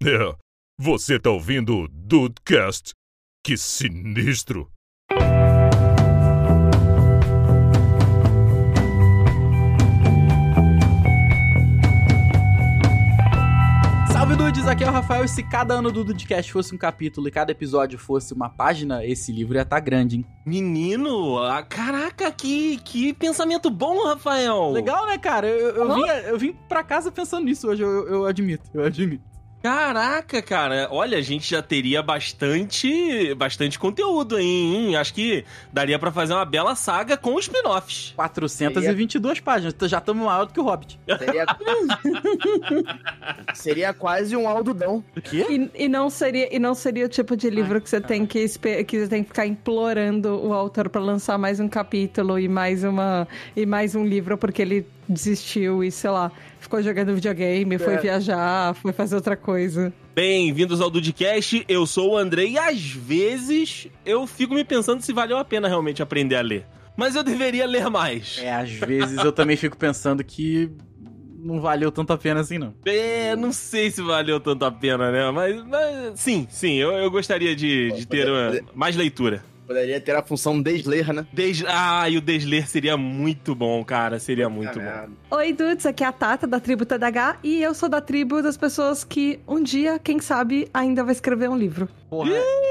É, você tá ouvindo o Dudecast? Que sinistro! Salve Dudes, aqui é o Rafael e se cada ano do Dudecast fosse um capítulo e cada episódio fosse uma página, esse livro ia estar tá grande, hein? Menino, ah, caraca, que, que pensamento bom, Rafael. Legal, né, cara? Eu, eu, vim, eu vim pra casa pensando nisso hoje, eu, eu admito, eu admito. Caraca, cara, olha, a gente já teria bastante bastante conteúdo aí, hein? Acho que daria para fazer uma bela saga com spin-offs. 422 seria... páginas, já estamos maior do que o Hobbit. Seria... seria quase um Aldudão. O quê? E, e, não seria, e não seria o tipo de livro Ai, que você tem que, que você tem que ficar implorando o autor para lançar mais um capítulo e mais uma e mais um livro porque ele desistiu e sei lá ficou jogando videogame, é. foi viajar, foi fazer outra coisa. Bem-vindos ao Dudcast, eu sou o Andrei e às vezes eu fico me pensando se valeu a pena realmente aprender a ler. Mas eu deveria ler mais. É, às vezes eu também fico pensando que não valeu tanto a pena assim, não. É, não sei se valeu tanto a pena, né? Mas, mas sim, sim, eu, eu gostaria de, de ter uma, mais leitura. Poderia ter a função desler, né? Des... Ah, e o desler seria muito bom, cara. Seria muito bom. Oi, dudes. Aqui é a Tata, da tribo TDH. E eu sou da tribo das pessoas que um dia, quem sabe, ainda vai escrever um livro. Porra.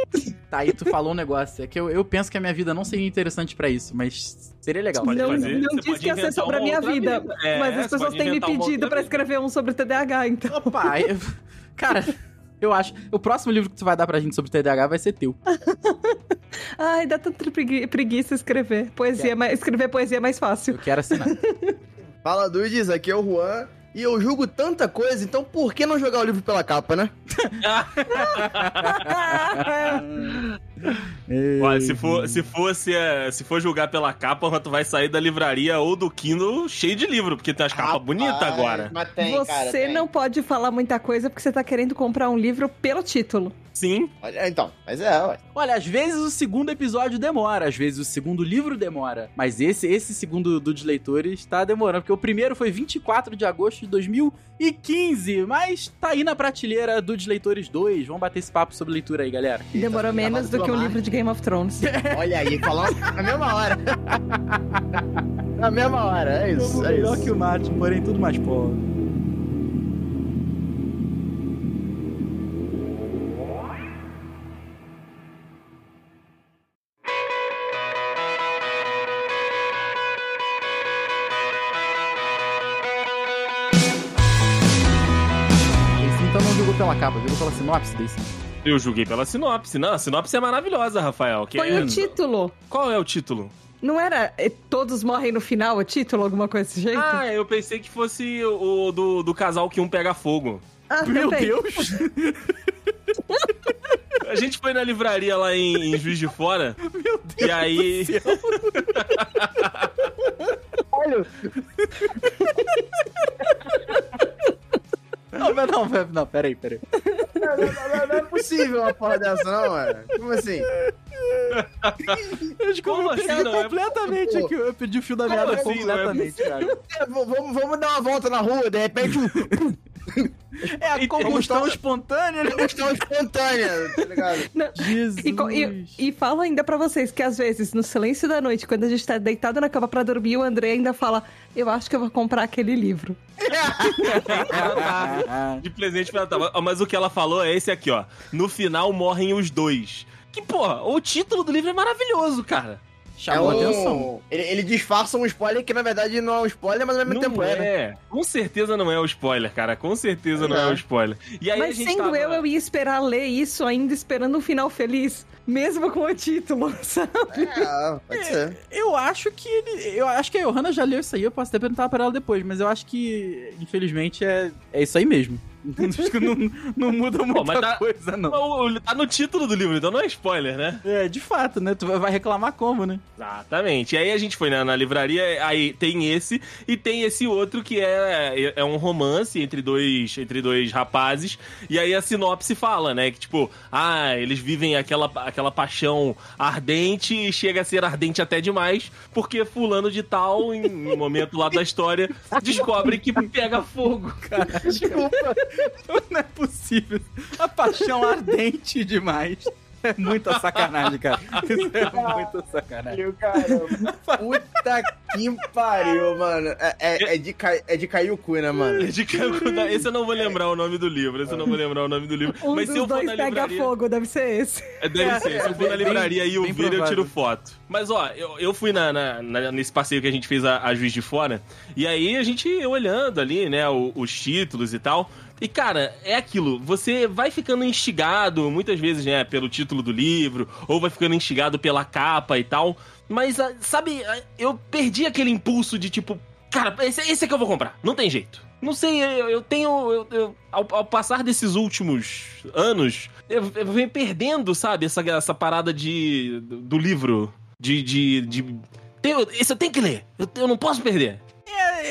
tá aí, tu falou um negócio. É que eu, eu penso que a minha vida não seria interessante para isso, mas seria legal. Não, fazer, não disse que ia ser sobre a minha vida. vida. É, mas as pessoas têm me pedido para escrever um sobre TDAH, então. Opa, eu... cara... Eu acho. O próximo livro que tu vai dar pra gente sobre TDAH vai ser teu. Ai, dá tanta preguiça escrever. Poesia, mas escrever poesia é mais fácil. Eu quero assinar. Fala, Dudes, aqui é o Juan. E eu julgo tanta coisa, então por que não jogar o livro pela capa, né? Olha, se for, se fosse, é, se for julgar pela capa, tu vai sair da livraria ou do Kindle cheio de livro, porque tem as capas bonitas agora. Tem, você cara, não pode falar muita coisa porque você tá querendo comprar um livro pelo título. Sim. Olha, então, mas é, ué. Olha, às vezes o segundo episódio demora, às vezes o segundo livro demora. Mas esse, esse segundo do de leitores tá demorando, porque o primeiro foi 24 de agosto de 2015, mas tá aí na prateleira do de leitores 2. Vamos bater esse papo sobre leitura aí, galera. Demorou menos do que o livro de Game of Thrones. Olha aí, falou na mesma hora. na mesma hora, é isso. É melhor isso. que o Martin, porém tudo mais pobre. pela capa, viu pela sinopse desse. Eu julguei pela sinopse. Não, a sinopse é maravilhosa, Rafael. Foi é... o título. Qual é o título? Não era é, Todos Morrem no Final, o título, alguma coisa desse jeito? Ah, eu pensei que fosse o, do, do casal que um pega fogo. Ah, Meu também. Deus! A gente foi na livraria lá em, em Juiz de Fora. Meu Deus! E aí. Olha! Não, não, não, não, peraí, peraí. Não, não, não, é possível uma porra dessa, não, mano. Como assim? Eu Como assim, não? É completamente aqui. Eu pedi o fio da merda assim, completamente, cara. É, vamos, vamos dar uma volta na rua, de repente. É a combustão espontânea, né? Combustão espontânea, tá ligado? Não. Jesus. E, e, e falo ainda pra vocês que às vezes, no silêncio da noite, quando a gente tá deitado na cama pra dormir, o André ainda fala: Eu acho que eu vou comprar aquele livro. De presente pra ela. Mas o que ela falou é esse aqui, ó. No final morrem os dois. Que, porra, o título do livro é maravilhoso, cara. Chamou é um... atenção. Ele, ele, disfarça um spoiler que na verdade não é um spoiler, mas ao mesmo não tempo é. Né? é. Com certeza não é o spoiler, cara. Com certeza é. não é o spoiler. E aí mas sendo tava... eu, eu ia esperar ler isso ainda esperando um final feliz. Mesmo com o título, sabe? É, pode ser. É, eu acho que ele. Eu acho que a Johanna já leu isso aí, eu posso até perguntar pra ela depois, mas eu acho que, infelizmente, é, é isso aí mesmo. não, não muda muita Pô, tá, coisa, não. Tá no título do livro, então não é spoiler, né? É, de fato, né? Tu vai reclamar como, né? Exatamente. E aí a gente foi na, na livraria, aí tem esse, e tem esse outro que é, é um romance entre dois, entre dois rapazes, e aí a sinopse fala, né? Que tipo, ah, eles vivem aquela, aquela paixão ardente e chega a ser ardente até demais, porque fulano de tal, em um momento lá da história, descobre que pega fogo, cara. Desculpa. Não é possível. A paixão ardente demais. É muita sacanagem, cara. Isso é muita sacanagem. Caramba. Puta que pariu, mano. É, é, é de, cai- é de cair o cu, né, mano? De Calcutá. Esse eu não vou lembrar o nome do livro. Esse eu não vou lembrar o nome do livro. Um Mas se eu for dois na pega livraria. fogo, deve ser esse. É, Deve ser. Se eu for na bem- livraria e eu vir, eu tiro foto. Mas, ó, eu, eu fui na, na- na- nesse passeio que a gente fez a, a Juiz de Fora. E aí a gente olhando ali, né, o- os títulos e tal. E, cara, é aquilo. Você vai ficando instigado, muitas vezes, né, pelo título do livro, ou vai ficando instigado pela capa e tal. Mas, ah, sabe, ah, eu perdi aquele impulso de tipo, cara, esse, esse é que eu vou comprar. Não tem jeito. Não sei, eu, eu tenho. eu- eu- ao, ao passar desses últimos anos, eu, eu venho perdendo, sabe, essa, essa parada de, do livro. De. de, de esse eu tenho que ler. Eu, eu não posso perder.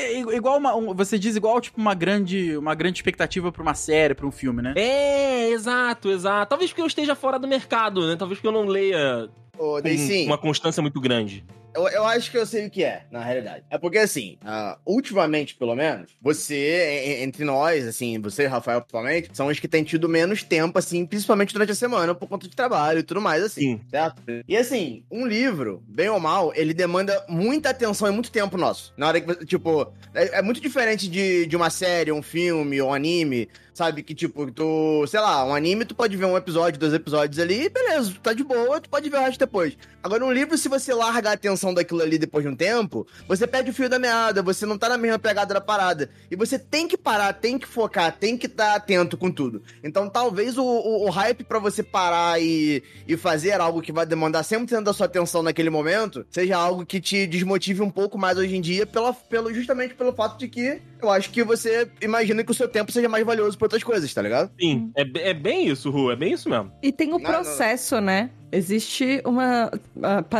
É, igual uma. um- você diz igual, tipo, uma grande, uma grande expectativa pra uma série, pra um filme, né? É, exato, exato. Talvez porque eu esteja fora do mercado, né? Talvez porque eu não leia Ô, com uma constância muito grande. Eu, eu acho que eu sei o que é, na realidade. É porque, assim, ah, ultimamente, pelo menos, você, entre nós, assim, você e Rafael, principalmente, são os que têm tido menos tempo, assim, principalmente durante a semana, por conta de trabalho e tudo mais, assim, Sim. certo? E, assim, um livro, bem ou mal, ele demanda muita atenção e muito tempo nosso. Na hora que você, tipo, é, é muito diferente de, de uma série, um filme, um anime, sabe? Que, tipo, tu, sei lá, um anime, tu pode ver um episódio, dois episódios ali, beleza, tá de boa, tu pode ver o resto depois. Agora, um livro, se você larga a atenção daquilo ali depois de um tempo, você perde o fio da meada, você não tá na mesma pegada da parada. E você tem que parar, tem que focar, tem que estar atento com tudo. Então, talvez o, o, o hype pra você parar e, e fazer algo que vai demandar 100% da sua atenção naquele momento, seja algo que te desmotive um pouco mais hoje em dia, pela, pelo, justamente pelo fato de que eu acho que você imagina que o seu tempo seja mais valioso outras coisas, tá ligado? Sim, é, be- é bem isso, Ru, é bem isso mesmo. E tem o Não, processo, né? Existe uma.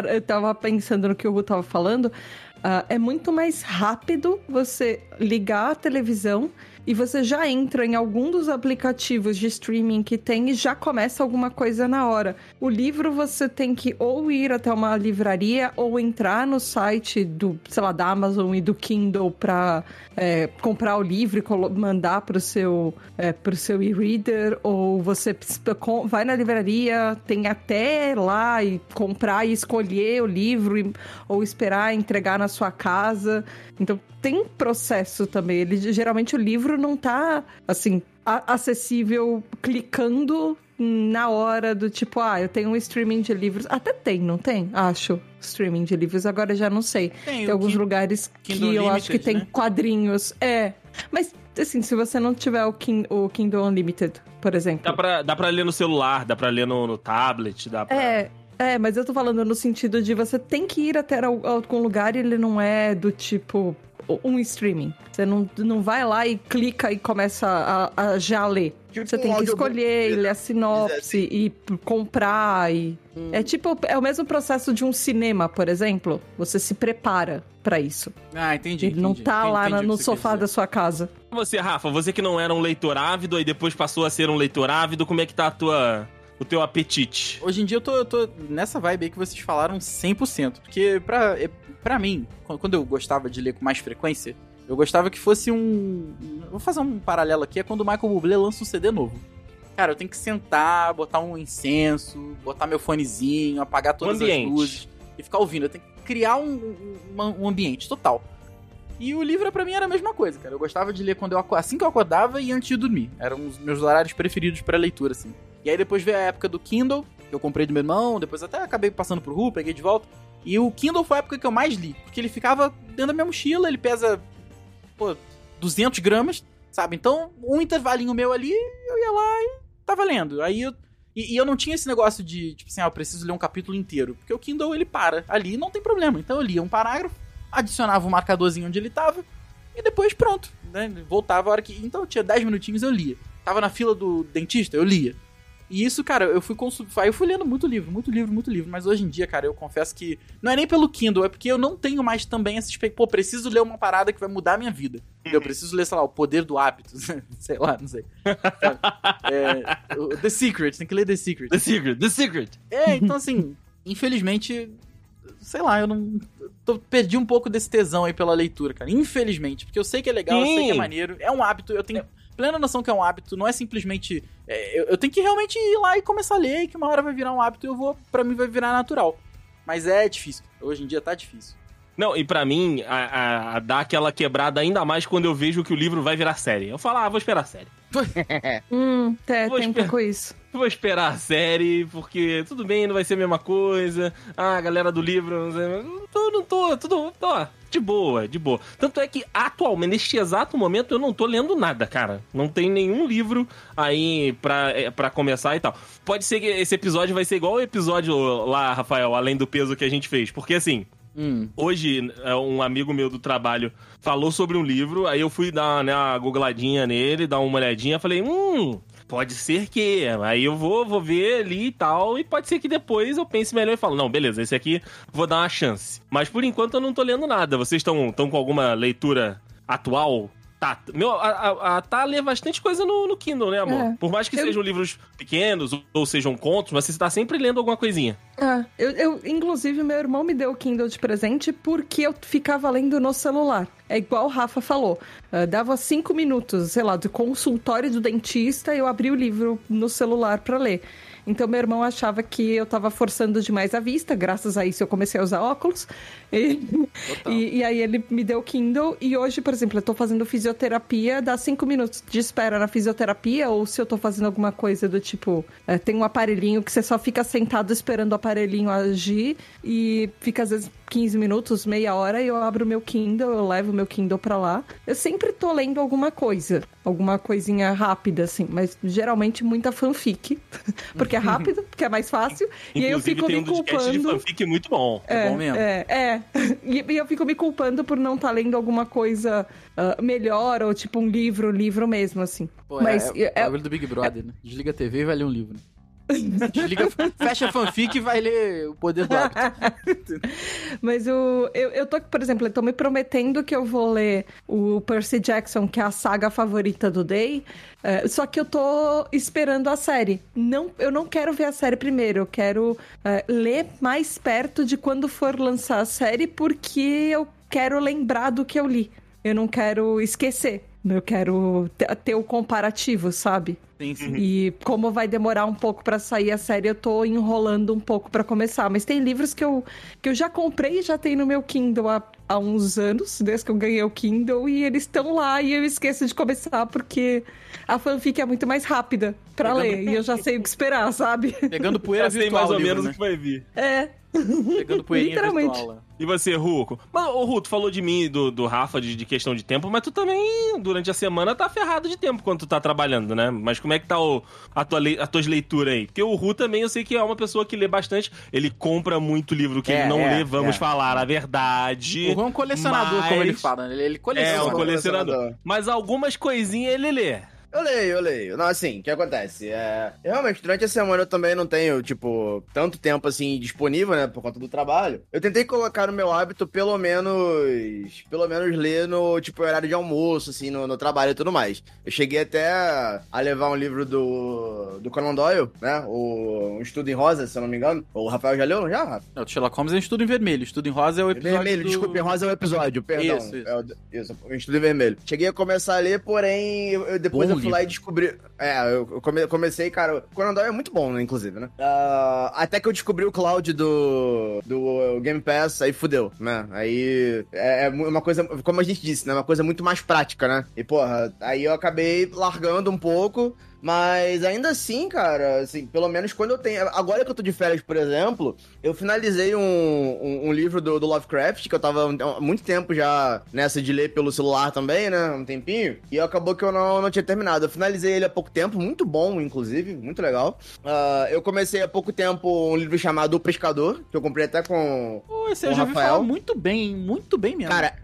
Eu tava pensando no que o Ru tava falando. ah, é muito mais rápido você ligar a televisão e você já entra em algum dos aplicativos de streaming que tem e já começa alguma coisa na hora. O livro você tem que ou ir até uma livraria ou entrar no site do, sei lá, da Amazon e do Kindle pra é, comprar o livro e mandar pro seu, é, pro seu e-reader, ou você vai na livraria, tem até lá e comprar e escolher o livro, ou esperar entregar na sua casa. Então tem processo também. Ele, geralmente o livro não tá assim. acessível clicando na hora do tipo, ah, eu tenho um streaming de livros. Até tem, não tem? Acho. Streaming de livros, agora já não sei. Tem, Tem alguns lugares Kindle que eu acho que tem né? quadrinhos. É. Mas, assim, se você não tiver o, Kin o Kindle Unlimited, por exemplo. Dá pra, dá pra ler no celular, dá pra ler no, no tablet, dá pra... É, é, mas eu tô falando no sentido de você tem que ir até al- algum lugar e ele não é do tipo um streaming. Você não, não vai lá e clica e começa a, a já ler. Tipo Você um tem que escolher, e ler a sinopse e comprar e... É tipo, é o mesmo processo de um cinema, por exemplo. Você se prepara pra isso. Ah, entendi. Ele não entendi. tá Entendi- lá entendi no sofá da sua casa. Você, Rafa, você que não era um leitor ávido e depois passou a ser um leitor ávido, como é que tá a tua, o teu apetite? Hoje em dia eu tô, eu tô nessa vibe aí que vocês falaram 100%. Porque pra, pra mim, qu- quando eu gostava de ler com mais frequência, eu gostava que fosse um... Vou fazer um paralelo aqui, é quando o Michael Bublé lança um CD novo. Cara, eu tenho que sentar, botar um incenso, botar meu fonezinho, apagar todas as ambiente. luzes e ficar ouvindo. Eu tenho que criar um, um- um ambiente total. E o livro pra mim era a mesma coisa, cara. Eu gostava de ler quando eu assim que eu acordava e antes de dormir. Eram os meus horários preferidos pra leitura, assim. E aí depois veio a época do Kindle, que eu comprei do meu irmão, depois até acabei passando pro Ru, peguei de volta. E o Kindle foi a época que eu mais li, porque ele ficava dentro da minha mochila, ele pesa, pô, 200 gramas, sabe? Então, um intervalinho meu ali, eu ia lá e tava lendo. Aí eu... E, e eu não tinha esse negócio de, tipo assim, ah, eu preciso ler um capítulo inteiro. Porque o Kindle, ele para ali e não tem problema. Então eu lia um parágrafo, adicionava um marcadorzinho onde ele tava, e depois pronto. Né? Voltava a hora que. Então eu tinha 10 minutinhos, eu lia. Tava na fila do dentista, eu lia. E isso, cara, eu fui consumir. Eu fui lendo muito livro, muito livro, muito livro. Mas hoje em dia, cara, eu confesso que. Não é nem pelo Kindle, é porque eu não tenho mais também essa expectativa. Pô, preciso ler uma parada que vai mudar a minha vida. Eu preciso ler, sei lá, o poder do hábito. sei lá, não sei. É, The Secret, tem que ler The Secret. The Secret, The Secret. É, então assim, infelizmente, sei lá, eu não. tô- perdi um pouco desse tesão aí pela leitura, cara. Infelizmente, porque eu sei que é legal, eu sei que é Sim. maneiro, é um hábito, eu tenho plena noção que é um hábito, não é simplesmente. é, eu, eu tenho que realmente ir lá e começar a ler, que uma hora vai virar um hábito e eu vou. Pra mim vai virar natural. Mas é difícil. Hoje em dia tá difícil. Não, e pra mim, a, a, a dá aquela quebrada ainda mais quando eu vejo que o livro vai virar série. Eu falo, ah, vou esperar a série. Hum, é, Vou tem um esperar. pouco isso. Vou esperar a série, porque tudo bem, não vai ser a mesma coisa. Ah, a galera do livro, não sei, não tô, não tô, tudo, tô, de boa, de boa. Tanto é que atualmente, neste exato momento, eu não tô lendo nada, cara. Não tem nenhum livro aí pra, é, pra começar e tal. Pode ser que esse episódio vai ser igual o episódio lá, Rafael, além do peso que a gente fez. Porque assim, Hum. Hoje, é, um amigo meu do trabalho falou sobre um livro, aí eu fui dar né, uma googladinha nele, dar uma olhadinha, falei, hum, pode ser que. Aí eu vou, vou ver ali e tal, e pode ser que depois eu pense melhor e falo, não, beleza, esse aqui vou dar uma chance. Mas por enquanto eu não tô lendo nada. Vocês estão estão com alguma leitura atual? Tá, meu, a, a, a Tá lê bastante coisa no, no Kindle, né, amor? É. Por mais que Eu- sejam livros pequenos ou, ou sejam contos, mas você tá sempre lendo alguma coisinha. Ah, eu, eu, inclusive, meu irmão me deu o Kindle de presente porque eu ficava lendo no celular. É igual o Rafa falou. Ah, dava cinco minutos, sei lá, do consultório do dentista, eu abri o livro no celular pra ler. Então, meu irmão achava que eu tava forçando demais a vista, graças a isso eu comecei a usar óculos. E, e, e aí ele me deu o Kindle, e hoje, por exemplo, eu tô fazendo fisioterapia, dá cinco minutos de espera na fisioterapia, ou se eu tô fazendo alguma coisa do tipo, é, tem um aparelhinho que você só fica sentado esperando o aparelhinho agir, e fica às vezes 15 minutos, meia hora, e eu abro o meu Kindle, eu levo o meu Kindle pra lá. Eu sempre tô lendo alguma coisa, alguma coisinha rápida, assim, mas geralmente muita fanfic, porque é rápido, porque é mais fácil, e aí eu fico tem me um de culpando. fanfic muito bom. É bom mesmo. É, é. E, e eu fico me culpando por não estar lendo alguma coisa ah, melhor, ou tipo um livro, livro mesmo, assim. Pô, Mas é, é, é- o bagulho do Big Brother, né? Desliga a TV e vai ler um livro. Desliga, fecha a fanfic e vai ler O Poder do Hábito. Mas o, eu, eu tô, por exemplo, eu tô me prometendo que eu vou ler o Percy Jackson, que é a saga favorita do Day. é, só que eu tô esperando a série. Não, eu não quero ver a série primeiro. Eu quero é, ler mais perto de quando for lançar a série, porque eu quero lembrar do que eu li. Eu não quero esquecer. Eu quero te- ter o comparativo, sabe? Sim, sim. E como vai demorar um pouco pra sair a série, eu tô enrolando um pouco pra começar. Mas tem livros que eu, que eu já comprei e já tem no meu Kindle há, há uns anos, desde que eu ganhei o Kindle, e eles estão lá e eu esqueço de começar porque a fanfic é muito mais rápida pra Pegando- ler. E eu já sei o que esperar, sabe? Pegando poeira Já sei mais ou menos né? o que vai vir. É. Pegando poeirinha Literalmente. virtual. E você, Ruco? Mas, ô, Ru, tu falou de mim e do, do Rafa de, de questão de tempo, mas tu também, durante a semana, tá ferrado de tempo quando tu tá trabalhando, né? Mas como é que tá o, a tua, as tuas leituras aí? Porque o Ru também, eu sei que é uma pessoa que lê bastante. Ele compra muito livro que É, ele não é, lê, vamos é. falar a verdade. O Ron é um colecionador, Mas- como ele fala. né? Ele, ele coleciona. É, um colecionador. colecionador. Mas algumas coisinhas ele lê. Eu leio, eu leio. Não, assim, o que acontece? É, realmente, durante a semana eu também não tenho, tipo, tanto tempo assim disponível, né, por conta do trabalho. Eu tentei colocar no meu hábito, pelo menos. Pelo menos ler no, tipo, horário de almoço, assim, no, no trabalho e tudo mais. Eu cheguei até a levar um livro do. do Conan Doyle, né? O Um Estudo em Rosa, se eu não me engano. O Rafael já leu, não já, Rafa? Não, o Sherlock Holmes é um estudo em vermelho. Estudo em rosa é o episódio Vermelho, do... desculpa, em rosa é o episódio, perdão. Isso, isso. É o, isso, Estudo em Vermelho. Cheguei a começar a ler, porém, eu- eu- depois Bom eu fui lá e descobri. É, eu eu come- comecei, cara. O Conan Doyle é muito bom, né, inclusive, né? Ah, até que eu descobri o cloud do, do Game Pass, aí fudeu, né? Aí é, é uma coisa, como a gente disse, né? Uma coisa muito mais prática, né? E, porra, aí eu acabei largando um pouco. Mas ainda assim, cara, assim, pelo menos quando eu tenho. Agora que eu tô de férias, por exemplo, eu finalizei um, um, um livro do, do Lovecraft, que eu tava há muito tempo já nessa de ler pelo celular também, né? Um tempinho. E acabou que eu não, não tinha terminado. Eu finalizei ele há pouco tempo, muito bom, inclusive, muito legal. Ah, eu comecei há pouco tempo um livro chamado O Pescador, que eu comprei até com. Pô, esse eu O já ouvi Rafael. falar muito bem, muito bem mesmo. Cara,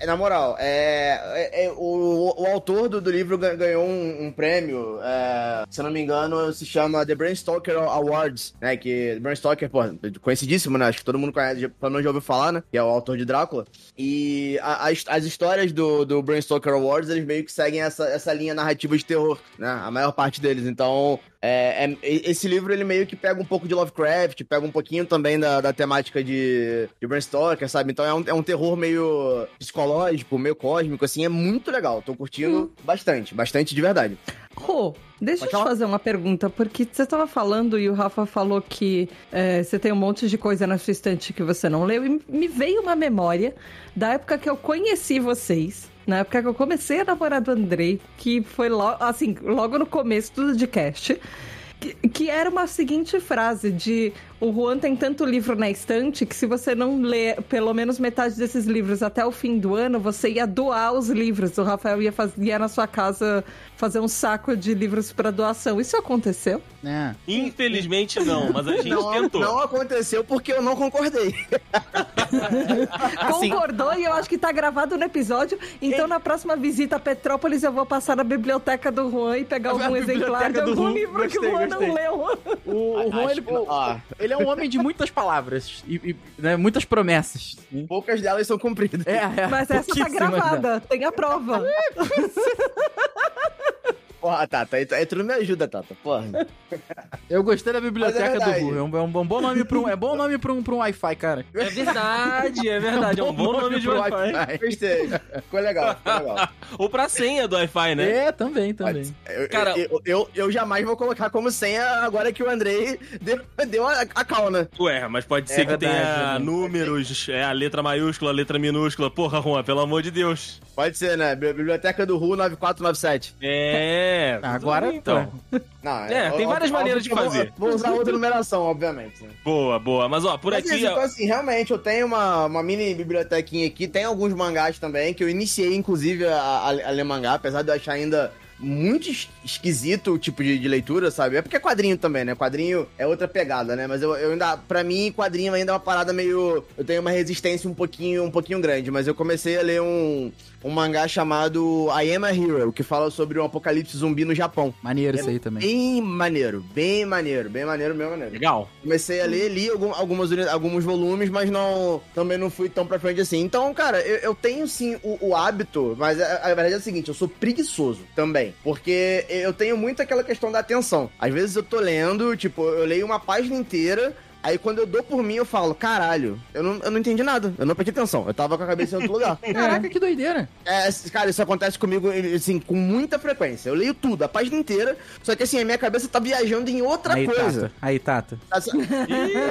é, na moral, é, é- é- o, o autor do, do livro ga- ganhou um, um prêmio, é, se não me engano, se chama The Bram Stoker Awards, né? Que Stoker, pô, conhecidíssimo, né? Acho que todo mundo conhece, pelo menos já ouviu falar, né? Que é o autor de Drácula. E a- as, as histórias do, do Stoker Awards, eles meio que seguem essa, essa linha narrativa de terror, né? A maior parte deles. Então, É, é- esse livro, ele meio que pega um pouco de Lovecraft, pega um pouquinho também da, da temática de, de Bram Stoker, sabe? Então é um, é um terror meio psicológico, meio cósmico, assim, é muito legal. Tô curtindo bastante, bastante de verdade. Rô, deixa eu Pode te falar. fazer uma pergunta, porque você tava falando e o Rafa falou que é, você tem um monte de coisa na sua estante que você não leu, e me veio uma memória da época que eu conheci vocês. Na época que eu comecei a namorar do Andrei, que foi logo, assim, logo no começo do podcast, que, que era uma seguinte frase de o Juan tem tanto livro na estante que se você não ler pelo menos metade desses livros até o fim do ano, você ia doar os livros. O Rafael ia, faz, ia na sua casa fazer um saco de livros para doação. Isso aconteceu? É. Infelizmente não, mas a gente Não, tentou. não aconteceu porque eu não concordei. Assim- Concordou e eu acho que tá gravado no episódio. Então, na próxima visita a Petrópolis, eu vou passar na biblioteca do Juan e pegar algum exemplar de algum Juan. livro que o Gostei, Juan gostei. não leu. O, o Acho ele, que- ó, ele é um homem de muitas palavras e, e, né, muitas promessas. poucas delas são cumpridas. É, é. Mas essa tá né? gravada, tem a prova. Porra, Tata, aí, tu- aí tu não me ajuda, Tata, porra. Eu gostei da biblioteca é do. Ru. É um, é um bom nome pra um, é bom nome pra um, pra um Wi-Fi, cara. É verdade, é verdade. É um bom nome de pro Wi-Fi. Gostei. Ficou legal, ficou legal. Ou pra senha do Wi-Fi, né? É, também, também. Eu, Cara, eu, eu, eu jamais vou colocar como senha agora que o Andrei deu, deu a, a calma. Ué, mas pode É ser que verdade, tenha números, é a letra maiúscula, a letra minúscula. Porra, Juan, pelo amor de Deus. Pode ser, né? Bi- Biblioteca do Ru 9497. É. Agora, então. Não, É, tem várias maneiras de fazer. Vou, usar outra numeração, obviamente. Né? Boa, boa. Mas ó, por Mas aqui. então, assim, realmente, eu tenho uma, uma mini bibliotequinha aqui, tem alguns mangás também, que eu iniciei, inclusive, a, a, a ler mangá, apesar de eu achar ainda muito es- esquisito o tipo de, de leitura, sabe? É porque é quadrinho também, né? Quadrinho é outra pegada, né? Mas eu, eu ainda, pra mim, quadrinho ainda é uma parada meio... Eu tenho uma resistência um pouquinho, um pouquinho grande, mas eu comecei a ler um, um mangá chamado I Am a Hero, que fala sobre um apocalipse zumbi no Japão. Maneiro isso aí também. Bem maneiro, bem maneiro, bem maneiro, bem maneiro. Legal. Comecei a ler, li algum- algumas, alguns volumes, mas não também não fui tão pra frente assim. Então, cara, eu, eu tenho sim o, o hábito, mas a, a verdade é a seguinte, eu sou preguiçoso também. Porque eu tenho muito aquela questão da atenção. Às vezes eu tô lendo, tipo, eu leio uma página inteira. Aí quando eu dou por mim, eu falo, caralho, eu não, eu não entendi nada. Eu não prestei atenção. Eu tava com a cabeça em outro lugar. Caraca, que doideira. É, cara, isso acontece comigo, assim, com muita frequência. Eu leio tudo, a página inteira, só que assim, a minha cabeça tá viajando em outra Aí, coisa. Tata. Aí, Tata. Tá sa-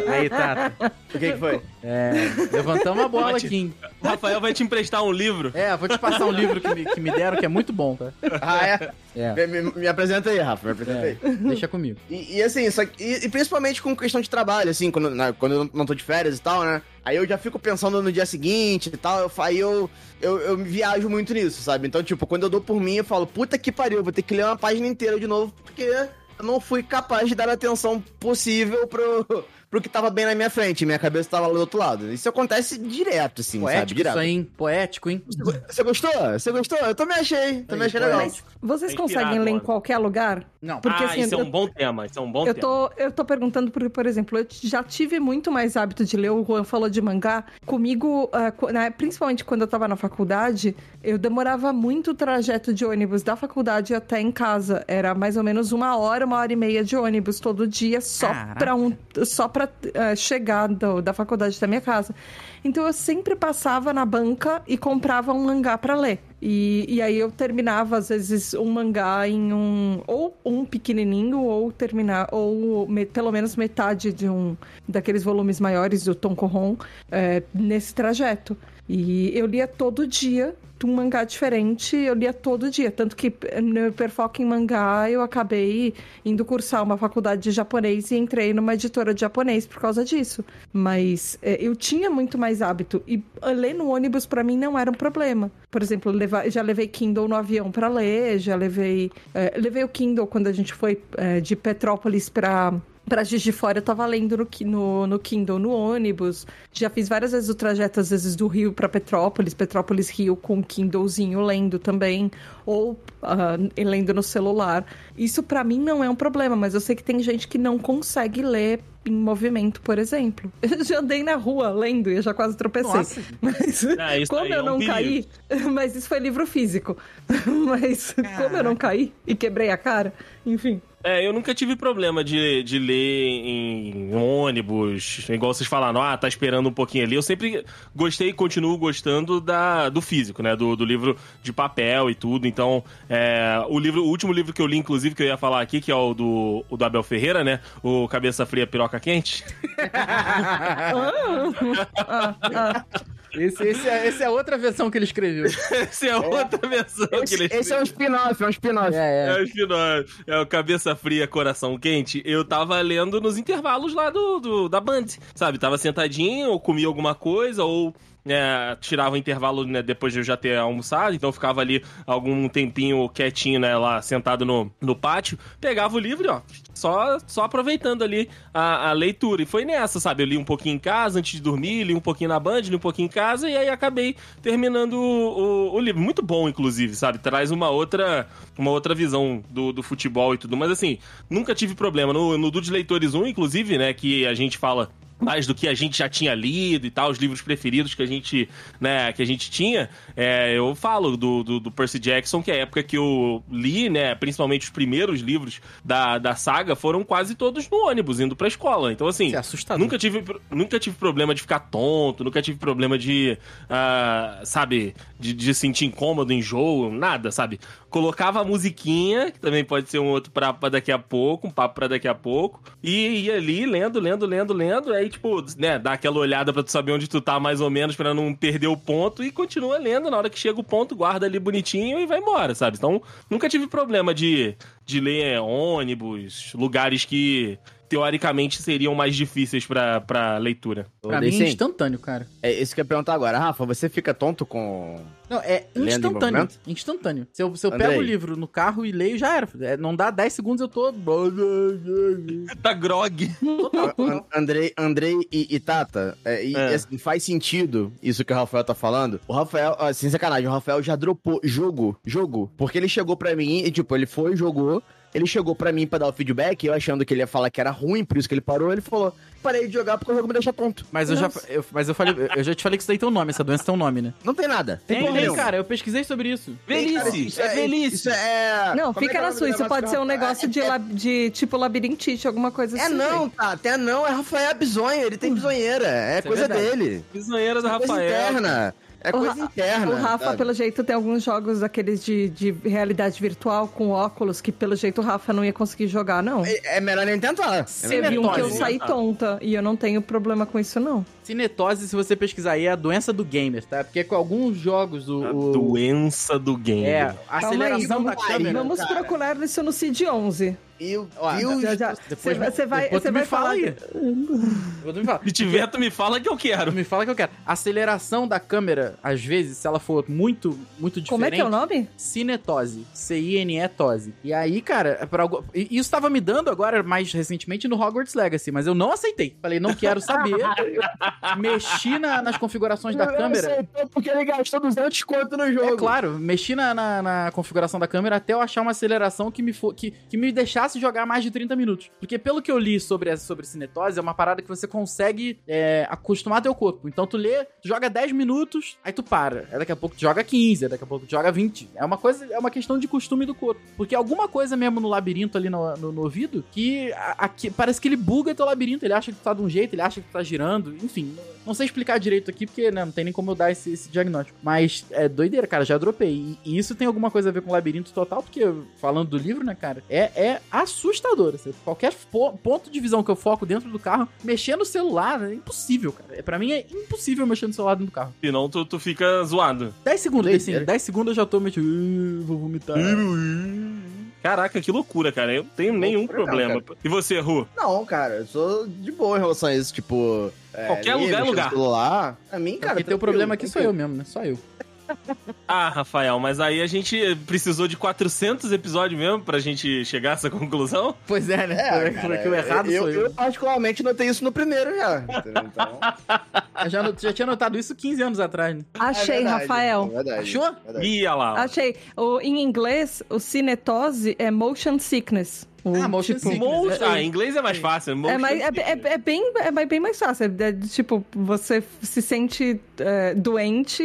Aí, Tata. O que que foi? É, levantamos a bola aqui, hein? O Rafael vai te emprestar um livro. É, vou te passar um livro que me, que me deram, que é muito bom, tá? Ah, é? É, Me, me- me apresenta aí, Rafa, me apresenta aí. é deixa comigo. E, e assim, só que- e, e principalmente com questão de trabalho, assim, quando, na- quando eu não tô de férias e tal, né? Aí eu já fico pensando no dia seguinte e tal, eu, aí eu, eu, eu viajo muito nisso, sabe? Então, tipo, quando eu dou por mim, eu falo, puta que pariu, vou ter que ler uma página inteira de novo, porque eu não fui capaz de dar a atenção possível pro, pro que tava bem na minha frente, minha cabeça tava lá do outro lado. Isso acontece direto, assim, sabe? Poético Direto. isso aí, hein? Poético, hein? Você gostou? Você gostou? Eu também achei, também achei legal. Mas vocês Tá conseguem ler em qualquer lugar? Não. Porque, ah, assim, isso é eu- um bom tema. Isso é um bom Eu tema. tô, eu tô perguntando porque, por exemplo, eu já tive muito mais hábito de ler. O Juan falou de mangá. Comigo, ah, né, principalmente quando eu tava na faculdade, eu demorava muito o trajeto de ônibus da faculdade até em casa. Era mais ou menos uma hora, uma hora e meia de ônibus todo dia, só Caraca. pra, um, só pra ah, chegar do- da faculdade da minha casa. Então eu sempre passava na banca e comprava um mangá pra ler. E, e aí eu terminava, às vezes, um mangá em um. Ou um pequenininho, ou terminar. Ou me- pelo menos metade de um daqueles volumes maiores do Tom Corron é, nesse trajeto. E eu lia todo dia um mangá diferente, eu lia todo dia. Tanto que no Hiperfoco em Mangá eu acabei indo cursar uma faculdade de japonês e entrei numa editora de japonês por causa disso. Mas é, eu tinha muito mais hábito. E uh, ler no ônibus pra mim não era um problema. Por exemplo, levar, já levei Kindle no avião pra ler, já levei. é, levei o Kindle quando a gente foi é, de Petrópolis pra. Pra Juiz de Fora, eu tava lendo no, no, no Kindle, no ônibus. Já fiz várias vezes o trajeto, às vezes, do Rio pra Petrópolis, Petrópolis Rio, com o Kindlezinho lendo também. Ou ah, lendo no celular. Isso pra mim não é um problema, mas eu sei que tem gente que não consegue ler em movimento, por exemplo. Eu já andei na rua lendo e eu já quase tropecei. Nossa. Mas Ah, isso como eu é um não perigo. caí, mas isso foi livro físico. Mas como eu não caí e quebrei a cara, enfim. É, eu nunca tive problema de, de ler em ônibus, igual vocês falaram, ah, tá esperando um pouquinho ali. Eu sempre gostei e continuo gostando da, do físico, né? Do, do livro de papel e tudo. Então, é, o livro, o último livro que eu li, inclusive, que eu ia falar aqui, que é o do, o do Abel Ferreira, né? O Cabeça Fria Piroca Quente. Esse, esse, é, esse é outra versão que ele escreveu. Essa é outra versão que Esse, ele esse é um spin-off, é um spin-off. É, É, é. o final, é o Cabeça Fria, Coração Quente. Eu tava lendo nos intervalos lá do, do- da Band, sabe? Tava sentadinho, ou comia alguma coisa, ou é, tirava o intervalo né, depois de eu já ter almoçado, então eu ficava ali algum tempinho quietinho, né, lá sentado no, no pátio, pegava o livro ó, só, só aproveitando ali a, a leitura. E foi nessa, sabe? Eu li um pouquinho em casa antes de dormir, li um pouquinho na Band, li um pouquinho em casa, e aí acabei terminando o, o- o livro. Muito bom, inclusive, sabe? Traz uma outra, uma outra visão do, do futebol e tudo. Mas assim, nunca tive problema. No, no Leitores 1, inclusive, né, que a gente fala mais do que a gente já tinha lido e tal, os livros preferidos que a gente, né, que a gente tinha, é, eu falo do, do, do Percy Jackson, que é a época que eu li, né, principalmente os primeiros livros da, da saga, foram quase todos no ônibus, indo pra escola. Então, assim, é. Nunca tive, nunca tive problema de ficar tonto, nunca tive problema de, ah, sabe, de, de sentir incômodo, enjoo, nada, sabe? Colocava a musiquinha, que também pode ser um outro papo pra daqui a pouco, um papo pra daqui a pouco, e ia ali lendo, lendo, lendo, lendo, aí, tipo, né, dá aquela olhada pra tu saber onde tu tá mais ou menos, pra não perder o ponto, e continua lendo, na hora que chega o ponto, guarda ali bonitinho e vai embora, sabe? Então, nunca tive problema de, de ler ônibus, lugares que teoricamente seriam mais difíceis pra, pra leitura. Pra mim é instantâneo, cara. É isso que eu ia perguntar agora. Rafa, você fica tonto com. Não, é instantâneo. Instantâneo. Se eu, se eu Andrei. pego o livro no carro e leio, já era. É, não dá 10 segundos, eu tô. Tá grog. Andrei, Andrei e, e Tata, é, e, É. assim, faz sentido isso que o Rafael tá falando. O Rafael, sem sacanagem, o Rafael já dropou jogo, jogo. Porque ele chegou pra mim e, tipo, ele foi, jogou. Ele chegou pra mim pra dar o feedback, eu achando que ele ia falar que era ruim, por isso que ele parou. Ele falou: parei de jogar porque o jogo me deixa tonto. Mas eu já, eu, mas eu falei, eu já te falei que isso daí tem um nome, essa doença tem um nome, né? Não tem nada. Tem, tem, nenhuma. cara, eu pesquisei sobre isso. Tem, Velhice, isso é velhice. Isso é. Não, como é fica é na sua. Isso pode ser um Rafael- negócio de, é, lab- de tipo labirintite, alguma coisa É, assim. não, tá. Até não, é Rafael Bizonho, ele tem bizonheira. É Isso é coisa dele. Bisonheira do É coisa Rafael. interna. É O coisa Ra- interna. O Rafa, sabe? pelo jeito, tem alguns jogos daqueles de, de realidade virtual com óculos que, pelo jeito, o Rafa não ia conseguir jogar, não. É, é melhor nem tentar. É Teve melhor um que eu saí tonta e eu não tenho problema com isso, não. Cinetose, se você pesquisar aí, é a doença do gamer, tá? Porque com alguns jogos, o. A o- doença do game. É, a Calma aí, aceleração da vamos, câmera. vamos cara. procurar isso no CID 11. Meu Ó, Deus. Já, já. Depois- Você vai, depois você tu vai me fala falar. aí. Me falar. Se tiver, tu me fala que eu quero. me fala que eu quero. A aceleração da câmera, às vezes, se ela for muito, muito diferente. Como é que é o nome? Cinetose. C-I-N-E-tose. E aí, cara, é pra algo... e isso tava me dando agora, mais recentemente, no Hogwarts Legacy, mas eu não aceitei. Falei, não quero saber. Mexi na- nas configurações da câmera. aceitou porque ele gastou 200 conto no jogo. É claro, mexi na, na, na configuração da câmera até eu achar uma aceleração que me, fo- que, que me deixasse jogar mais de 30 minutos. Porque pelo que eu li sobre, essa- sobre cinetose, é uma parada que você consegue é, acostumar teu corpo. Então tu lê, tu joga 10 minutos, aí tu para. Aí daqui a pouco tu joga 15, aí daqui a pouco tu joga 20. É uma coisa, é uma questão de costume do corpo. Porque alguma coisa mesmo no labirinto ali no, no, no ouvido que parece que ele buga teu labirinto. Ele acha que tu tá de um jeito, ele acha que tu tá girando. Enfim, não, não sei explicar direito aqui porque né, não tem nem como eu dar esse, esse diagnóstico. Mas é doideira, cara, já dropei. E, e isso tem alguma coisa a ver com labirinto total, porque falando do livro, né, cara, é, é assustador. assim. qualquer po- ponto de visão que eu foco dentro do carro, mexer no celular é impossível, cara. É, pra mim é impossível mexer no celular dentro do carro. Senão tu, tu fica zoado. 10 segundos, assim, 10 segundos eu já tô. "Ih, Vou vomitar. Caraca, que loucura, cara. Eu não tenho nenhum problema. E você, Ru? Não, cara, eu sou de boa em relação a isso. Tipo, é, Qualquer ler, lugar é lugar. Celular, a mim, cara. Porque teu problema aqui sou eu mesmo, né? Só eu. Ah, Rafael, mas aí a gente precisou de 400 episódios mesmo pra gente chegar a essa conclusão? Pois é, né? É, cara, o errado eu, sou eu. eu particularmente notei isso no primeiro já. entendeu? Então, Eu já, já tinha notado isso 15 anos atrás, né? Achei, é verdade, Rafael. é verdade, Achou? verdade. Ia lá. Achei. O, em inglês, o cinetose é motion sickness. Ah, motion tipo, sickness. Motion, ah, em inglês é mais fácil. É, mais, é, é, é bem, é mais- bem mais fácil. É, tipo, você se sente é, doente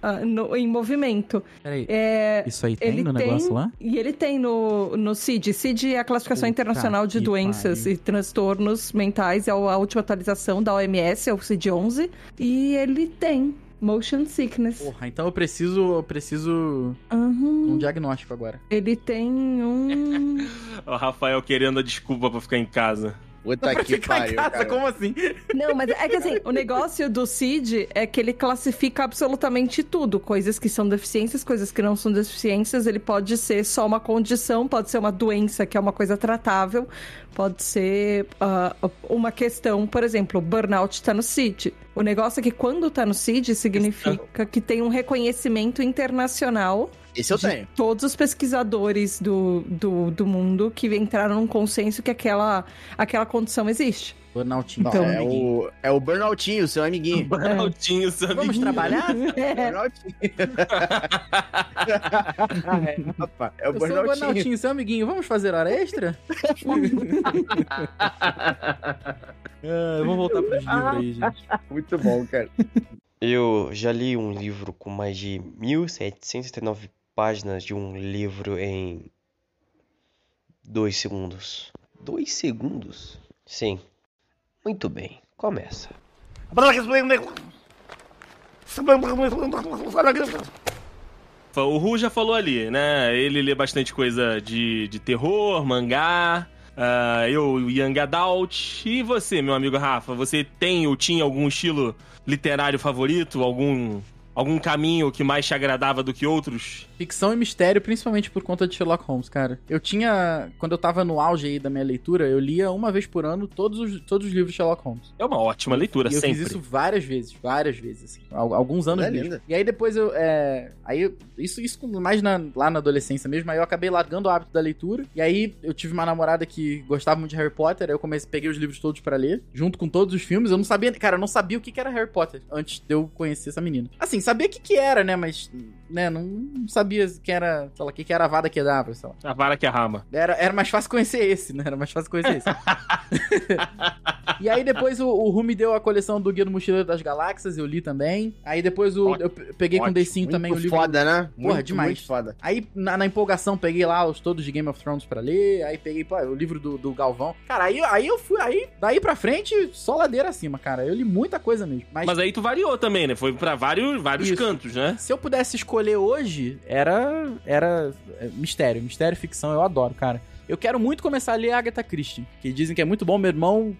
ah, no- em movimento. Peraí. É, Isso aí tem ele no tem, negócio lá? E ele tem no, no CID. CID é a Classificação Puta Internacional de Doenças pariu. e Transtornos Mentais. É a última atualização da OMS, é o CID-11. E ele tem motion sickness. Porra, então eu preciso, eu preciso Uhum. um diagnóstico agora. Ele tem um... O Rafael querendo a desculpa pra ficar em casa. Puta que Ficar em pariu, casa, cara. como assim? Não, mas é que assim, o negócio do CID é que ele classifica absolutamente tudo. Coisas que são deficiências, coisas que não são deficiências. Ele pode ser só uma condição, pode ser uma doença que é uma coisa tratável, pode ser ah, uma questão, por exemplo, o burnout tá no CID. O negócio é que quando tá no CID significa que tem um reconhecimento internacional Esse eu de tenho. todos os pesquisadores do, do, do mundo que entraram num consenso que aquela, aquela condição existe. Burnoutinho. Então, é, o, é o Burnoutinho, seu amiguinho. Burnoutinho, sabe? Vamos trabalhar? É. Burnoutinho. é, rapaz, é o Eu sou o Burnoutinho. Burnoutinho, seu amiguinho. Vamos fazer hora extra? Ah, vamos voltar pros livros aí, gente. Muito bom, cara. Eu já li um livro com mais de 1779 páginas de um livro em dois segundos. Dois segundos? Sim. Muito bem, começa. O Ru já falou ali, né? Ele lê bastante coisa de, de terror, mangá. ah, eu, Young Adult. E você, meu amigo Rafa? Você tem ou tinha algum estilo literário favorito? Algum, algum caminho que mais te agradava do que outros? Ficção e mistério, principalmente por conta de Sherlock Holmes, cara. Eu tinha. Quando eu tava no auge aí da minha leitura, eu lia uma vez por ano todos os, todos os livros de Sherlock Holmes. É uma ótima leitura, E eu sempre. fiz isso várias vezes, várias vezes, assim. al- Alguns anos É mesmo. linda. E aí depois eu. É, aí eu- isso, isso mais na- lá na adolescência mesmo. Aí eu acabei largando o hábito da leitura. E aí eu tive uma namorada que gostava muito de Harry Potter. Aí eu comecei, peguei os livros todos pra ler, junto com todos os filmes. Eu não sabia, cara, eu não sabia o que que era Harry Potter antes de eu conhecer essa menina. Assim, sabia o que que era, né? Mas, né, não sabia que era, sei lá, o que que era a Vada Kedavra, sei lá. A vara que arrama. Era, era mais fácil conhecer esse, né? Era mais fácil conhecer esse. e aí depois o, o Ru me deu a coleção do Guia do Mochileiro das Galáxias, eu li também. Aí depois o, eu pe- peguei com o Ótimo. Decinho também o livro. foda, né? Porra, muito, demais. Muito foda. Aí, na, na empolgação, peguei lá os todos de Game of Thrones pra ler. Aí peguei pô, o livro do, do Galvão. Cara, aí, aí eu fui. Aí, daí pra frente, só ladeira acima, cara. Eu li muita coisa mesmo. Mas, Mas aí tu variou também, né? Foi pra vários, vários Isso. cantos, né? se eu pudesse escolher hoje, era, era mistério. Mistério ficção, eu adoro, cara. Eu quero muito começar a ler Agatha Christie, que dizem que é muito bom. Meu irmão,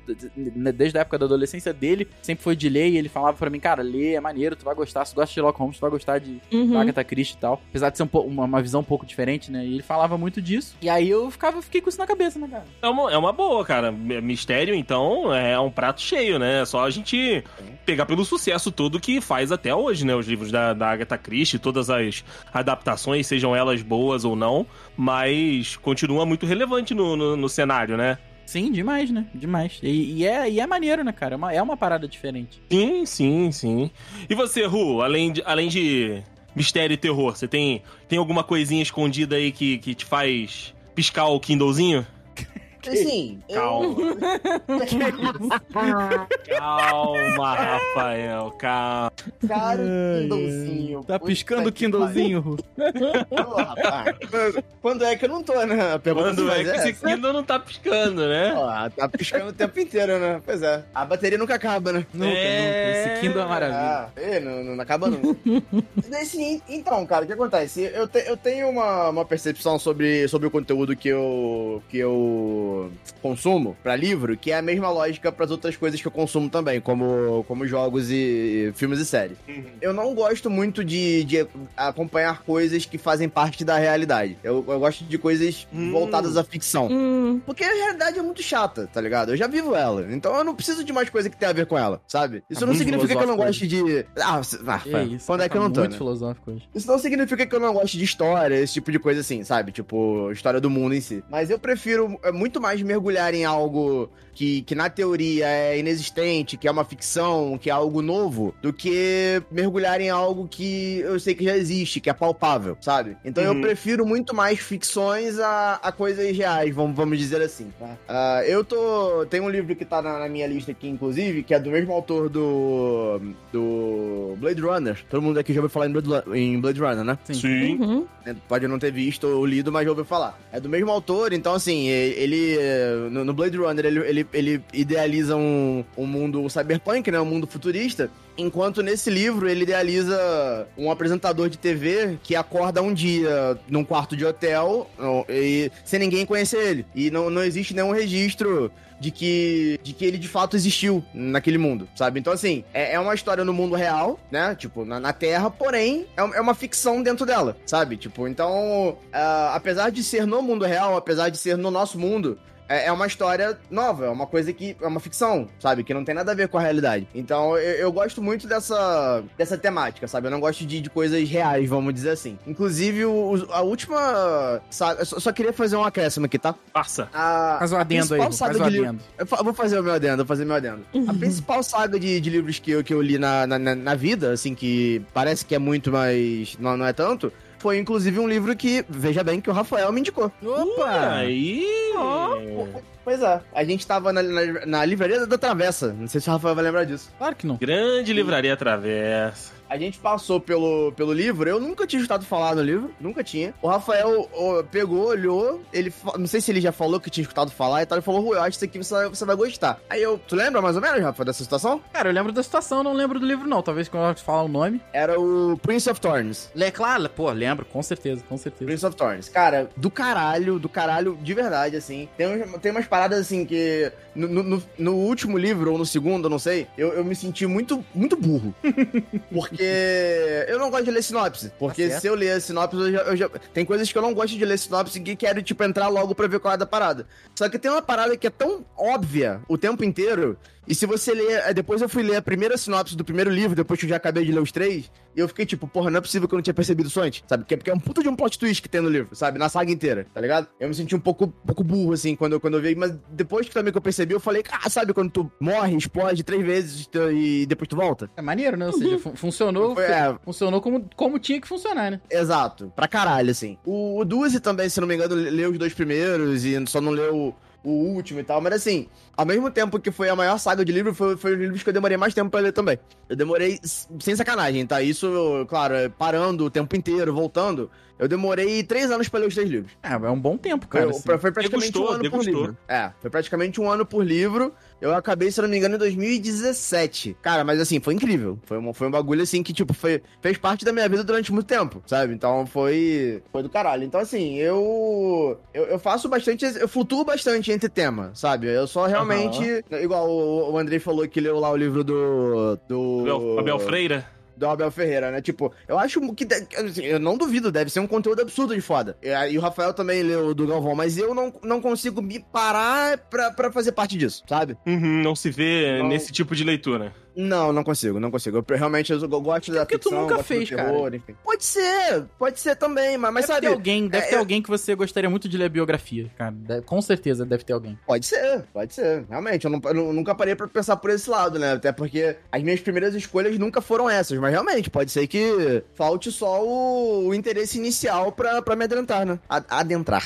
desde a época da adolescência dele, sempre foi de ler e ele falava pra mim, cara, lê, é maneiro, tu vai gostar. Se tu gosta de Sherlock Holmes, tu vai gostar de, Uhum. Agatha Christie e tal. Apesar de ser um uma, uma visão um pouco diferente, né? E ele falava muito disso. E aí eu ficava, fiquei com isso na cabeça, né, cara? É uma, é uma boa, cara. Mistério, então, é um prato cheio, né? É só a gente pegar pelo sucesso todo que faz até hoje, né? Os livros da, da Agatha Christie, todas as adaptações, sejam elas boas ou não, mas continua muito relevante no, no, no cenário, né? Sim, demais, né? Demais. E, e é, e é maneiro, né, cara? É uma, é uma parada diferente. Sim, sim, sim. E você, Ru, além de, além de mistério e terror, você tem, tem alguma coisinha escondida aí que, que te faz piscar o Kindlezinho? Assim, eu... Calma. calma, Rafael, calma. Cara, Kindlezinho. Tá piscando o Kindlezinho. Ô, rapaz, Quando é que eu não tô, né? Quando é que esse Kindle não tá piscando, né? Ó, tá piscando o tempo inteiro, né? Pois é. A bateria nunca acaba, né? Nunca, É. nunca. Esse Kindle é maravilha. Ah, é, não, não acaba nunca. Sim, então, cara, o que acontece? Eu, te- eu tenho uma, uma percepção sobre, sobre o conteúdo que eu, que eu consumo pra livro, que é a mesma lógica pras outras coisas que eu consumo também, como, como jogos e filmes e séries. Eu não gosto muito de, de acompanhar coisas que fazem parte da realidade. Eu, eu gosto de coisas Hum. voltadas à ficção. Hum, Porque a realidade é muito chata, tá ligado? Eu já vivo ela. Então eu não preciso de mais coisa que tenha a ver com ela, sabe? Isso Tá não significa que eu não goste de. Ah, ah Que isso, quando é tá que eu não tô, muito né? filosófico hoje. Isso não significa que eu não goste de história, esse tipo de coisa assim, sabe? Tipo, história do mundo em si. Mas eu prefiro é, muito mais mergulhar em algo que, que na teoria é inexistente, que é uma ficção, que é algo novo, do que mergulhar em algo que eu sei que já existe, que é palpável, sabe? Então eu Uhum. prefiro muito mais ficções a, a coisas reais, vamos, vamos dizer assim. tá? Ah, eu tô. Tem um livro que tá na, na minha lista aqui, inclusive, que é do mesmo autor do. do Blade Runner. Todo mundo aqui já ouviu falar em Blade, em Blade Runner, né? Sim. Uhum. Pode não ter visto ou lido, mas já ouviu falar. É do mesmo autor, então assim, e- eh, No no Blade Runner, ele, ele, ele idealiza um, um mundo cyberpunk, né? Um mundo futurista. Enquanto nesse livro ele idealiza um apresentador de TV que acorda um dia num quarto de hotel e, sem ninguém conhecer ele. E não, não existe nenhum registro de que, de que ele de fato existiu naquele mundo, sabe? Então, assim, é, é uma história no mundo real, né? Tipo, na, na Terra, porém, é, é uma ficção dentro dela, sabe? Tipo, então, ah, apesar de ser no mundo real, apesar de ser no nosso mundo, é, é uma história nova, é uma coisa que é uma ficção, sabe? Que não tem nada a ver com a realidade. Então, eu, eu gosto muito dessa, dessa temática, sabe? Eu não gosto de, de coisas reais, vamos dizer assim. Inclusive, o- a última. Sabe, eu só, só queria fazer um acréscimo aqui, tá? Passa. A Faz um adendo aí, principal Ru, saga faz um de livro- adendo. eu vou fazer o meu adendo, vou fazer o meu adendo. A principal saga de, de livros que eu, que eu li na, na, na- na vida, assim, que parece que é muito, mas não, não é tanto, foi inclusive um livro que, veja bem, que o Rafael me indicou. Opa! Aí. Pois é. A gente tava na, na, na livraria da Travessa. Não sei se o Rafael vai lembrar disso. Claro que não. Grande livraria Travessa. A gente passou pelo, pelo livro, eu nunca tinha escutado falar no livro, nunca tinha. O Rafael ó, pegou, olhou, ele, não sei se ele já falou que tinha escutado falar e tal, ele falou, Rui, eu acho que isso aqui você, você vai gostar. Aí eu, tu lembra mais ou menos, Rafa, dessa situação? Cara, eu lembro da situação, não lembro do livro não. Talvez quando eu falar o nome. Era o Prince of Thorns. Le, claro, pô, lembro, com certeza, com certeza. Prince of Thorns. Cara, do caralho, do caralho, de verdade, assim. Tem, tem umas paradas, assim, que no, no- no- último livro, ou no segundo, eu não sei, eu, eu me senti muito, muito burro. Porque eu não gosto de ler sinopse. Porque Tá se eu ler sinopse, eu já, eu já- Tem coisas que eu não gosto de ler sinopse e quero, tipo, entrar logo pra ver qual é da parada. Só que tem uma parada que é tão óbvia o tempo inteiro. E se você ler. eh, Depois eu fui ler a primeira sinopse do primeiro livro, depois que eu já acabei de ler os três. E eu fiquei tipo, porra, não é possível que eu não tinha percebido isso antes, sabe? Porque, porque é um puta de um plot twist que tem no livro, sabe? Na saga inteira, tá ligado? Eu me senti um pouco, um pouco burro, assim, quando eu, quando eu vi. Mas depois que também que eu percebi, eu falei, ah, sabe quando tu morre, explode três vezes e depois tu volta? É maneiro, né? Ou seja, fun- funcionou, Foi, é, funcionou como, como tinha que funcionar, né? Exato, pra caralho, assim. O, o Duzi também, se não me engano, leu os dois primeiros e só não leu o último e tal, mas assim, ao mesmo tempo que foi a maior saga de livro, foi, foi os livros que eu demorei mais tempo pra ler também. Eu demorei, sem sacanagem, tá? Isso, claro, parando o tempo inteiro, voltando, eu demorei três anos pra ler os três livros. É, é um bom tempo, cara. Foi, assim. foi- praticamente Degustou, um ano por degustou. livro. É, foi praticamente um ano por livro. Eu acabei, se não me engano, em 2017. Cara, mas assim, foi incrível. Foi um, foi um bagulho assim que, tipo, foi, fez parte da minha vida durante muito tempo, sabe? Então foi. Foi do caralho. Então, assim, eu. Eu, eu faço bastante. Eu flutuo bastante entre tema, sabe? Eu só realmente. Igual o, o Andrei falou que leu lá o livro do. Do. Abel, Freira. do Abel Ferreira, né? Tipo, eu acho que. assim, Eu não duvido, deve ser um conteúdo absurdo de foda. E, o Rafael também leu o do Galvão, mas eu não, não consigo me parar pra, pra fazer parte disso, sabe? Uhum, não se vê Não. nesse tipo de leitura. Não, não consigo, não consigo. Eu realmente eu, eu gosto da porque tu ficção, nunca gosto fez, terror, enfim. Pode ser, pode ser também, mas, mas deve sabe. ter alguém, deve é, ter eu- alguém que você gostaria muito de ler a biografia, cara. De- com certeza deve ter alguém. Pode ser, pode ser. Realmente, eu, não- eu nu- nunca parei pra pensar por esse lado, né? Até porque as minhas primeiras escolhas nunca foram essas, mas realmente, pode ser que falte só o, o interesse inicial pra, pra me adentrar, né? A- adentrar.